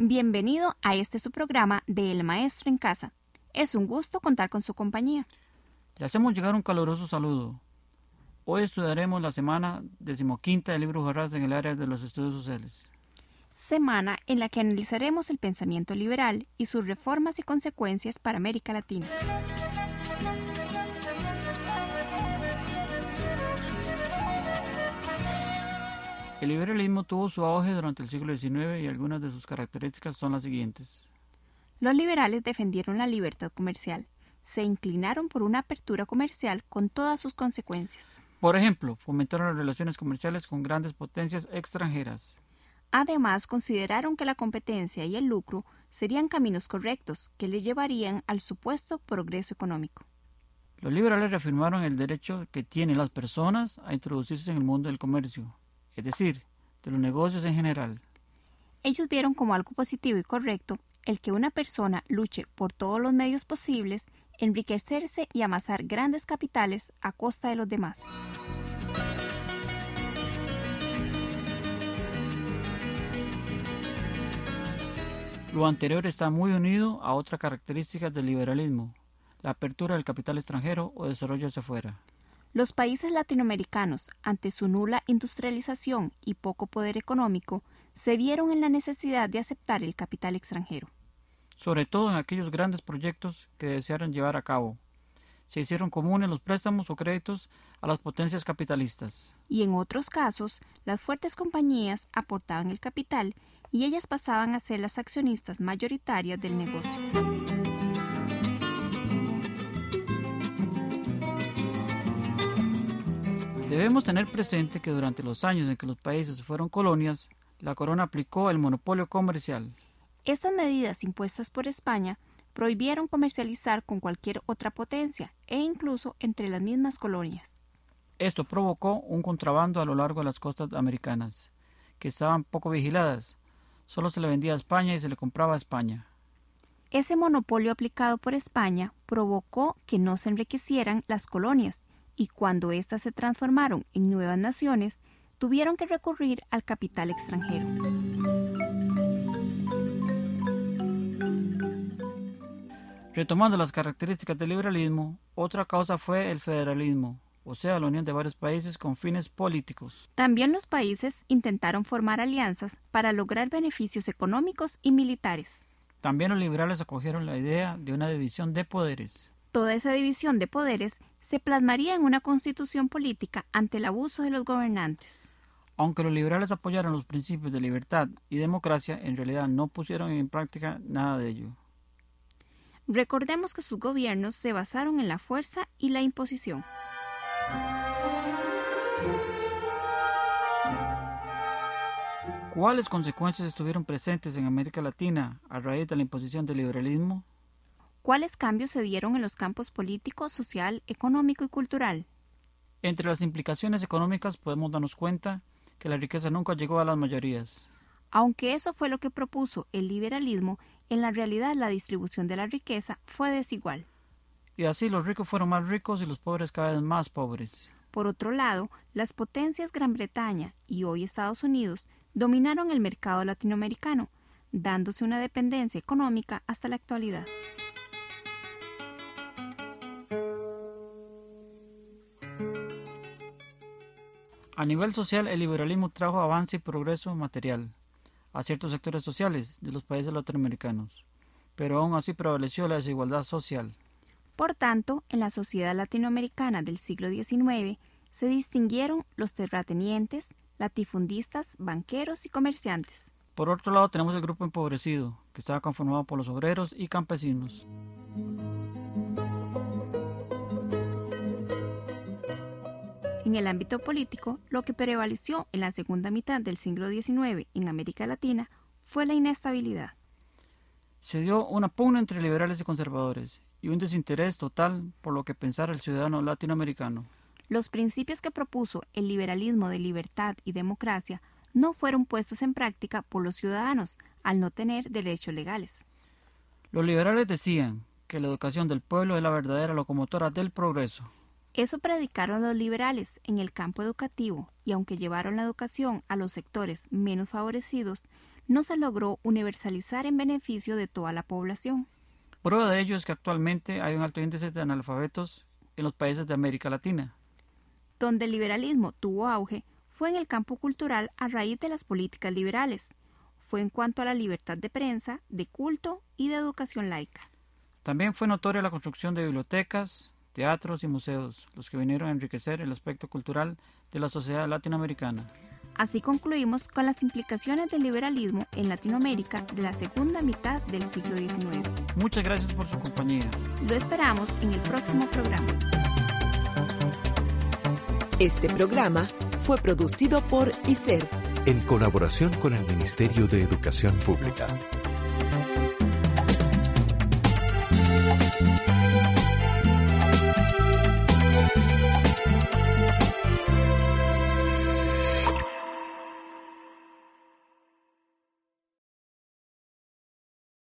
Bienvenido a este su programa de El Maestro en Casa. Es un gusto contar con su compañía. Le hacemos llegar un caluroso saludo. Hoy estudiaremos la semana decimoquinta del libro Jarras en el área de los estudios sociales. Semana en la que analizaremos el pensamiento liberal y sus reformas y consecuencias para América Latina. El liberalismo tuvo su auge durante el siglo XIX y algunas de sus características son las siguientes. Los liberales defendieron la libertad comercial. Se inclinaron por una apertura comercial con todas sus consecuencias. Por ejemplo, fomentaron las relaciones comerciales con grandes potencias extranjeras. Además, consideraron que la competencia y el lucro serían caminos correctos que le llevarían al supuesto progreso económico. Los liberales reafirmaron el derecho que tienen las personas a introducirse en el mundo del comercio, es decir, de los negocios en general. Ellos vieron como algo positivo y correcto el que una persona luche por todos los medios posibles, enriquecerse y amasar grandes capitales a costa de los demás. Lo anterior está muy unido a otra característica del liberalismo, la apertura del capital extranjero o desarrollo hacia afuera. Los países latinoamericanos, ante su nula industrialización y poco poder económico, se vieron en la necesidad de aceptar el capital extranjero. Sobre todo en aquellos grandes proyectos que desearon llevar a cabo. Se hicieron comunes los préstamos o créditos a las potencias capitalistas. Y en otros casos, las fuertes compañías aportaban el capital y ellas pasaban a ser las accionistas mayoritarias del negocio. Debemos tener presente que durante los años en que los países fueron colonias, la corona aplicó el monopolio comercial. Estas medidas impuestas por España prohibieron comercializar con cualquier otra potencia e incluso entre las mismas colonias. Esto provocó un contrabando a lo largo de las costas americanas, que estaban poco vigiladas. Solo se le vendía a España y se le compraba a España. Ese monopolio aplicado por España provocó que no se enriquecieran las colonias y cuando éstas se transformaron en nuevas naciones, tuvieron que recurrir al capital extranjero. Retomando las características del liberalismo, otra causa fue el federalismo, o sea, la unión de varios países con fines políticos. También los países intentaron formar alianzas para lograr beneficios económicos y militares. También los liberales acogieron la idea de una división de poderes. Toda esa división de poderes se plasmaría en una constitución política ante el abuso de los gobernantes. Aunque los liberales apoyaron los principios de libertad y democracia, en realidad no pusieron en práctica nada de ello. Recordemos que sus gobiernos se basaron en la fuerza y la imposición. ¿Cuáles consecuencias estuvieron presentes en América Latina a raíz de la imposición del liberalismo? ¿Cuáles cambios se dieron en los campos político, social, económico y cultural? Entre las implicaciones económicas podemos darnos cuenta que la riqueza nunca llegó a las mayorías. Aunque eso fue lo que propuso el liberalismo, en la realidad la distribución de la riqueza fue desigual. Y así los ricos fueron más ricos y los pobres cada vez más pobres. Por otro lado, las potencias Gran Bretaña y hoy Estados Unidos dominaron el mercado latinoamericano, dándose una dependencia económica hasta la actualidad. A nivel social, el liberalismo trajo avance y progreso material a ciertos sectores sociales de los países latinoamericanos, pero aún así prevaleció la desigualdad social. Por tanto, en la sociedad latinoamericana del siglo XIX se distinguieron los terratenientes, latifundistas, banqueros y comerciantes. Por otro lado, tenemos el grupo empobrecido, que estaba conformado por los obreros y campesinos. En el ámbito político, lo que prevaleció en la segunda mitad del siglo XIX en América Latina fue la inestabilidad. Se dio una pugna entre liberales y conservadores y un desinterés total por lo que pensara el ciudadano latinoamericano. Los principios que propuso el liberalismo de libertad y democracia no fueron puestos en práctica por los ciudadanos al no tener derechos legales. Los liberales decían que la educación del pueblo es la verdadera locomotora del progreso. Eso predicaron los liberales en el campo educativo y aunque llevaron la educación a los sectores menos favorecidos, no se logró universalizar en beneficio de toda la población. Prueba de ello es que actualmente hay un alto índice de analfabetos en los países de América Latina. Donde el liberalismo tuvo auge fue en el campo cultural a raíz de las políticas liberales. Fue en cuanto a la libertad de prensa, de culto y de educación laica. También fue notoria la construcción de bibliotecas, teatros y museos, los que vinieron a enriquecer el aspecto cultural de la sociedad latinoamericana. Así concluimos con las implicaciones del liberalismo en Latinoamérica de la segunda mitad del siglo XIX. Muchas gracias por su compañía. Lo esperamos en el próximo programa. Este programa fue producido por ICER en colaboración con el Ministerio de Educación Pública.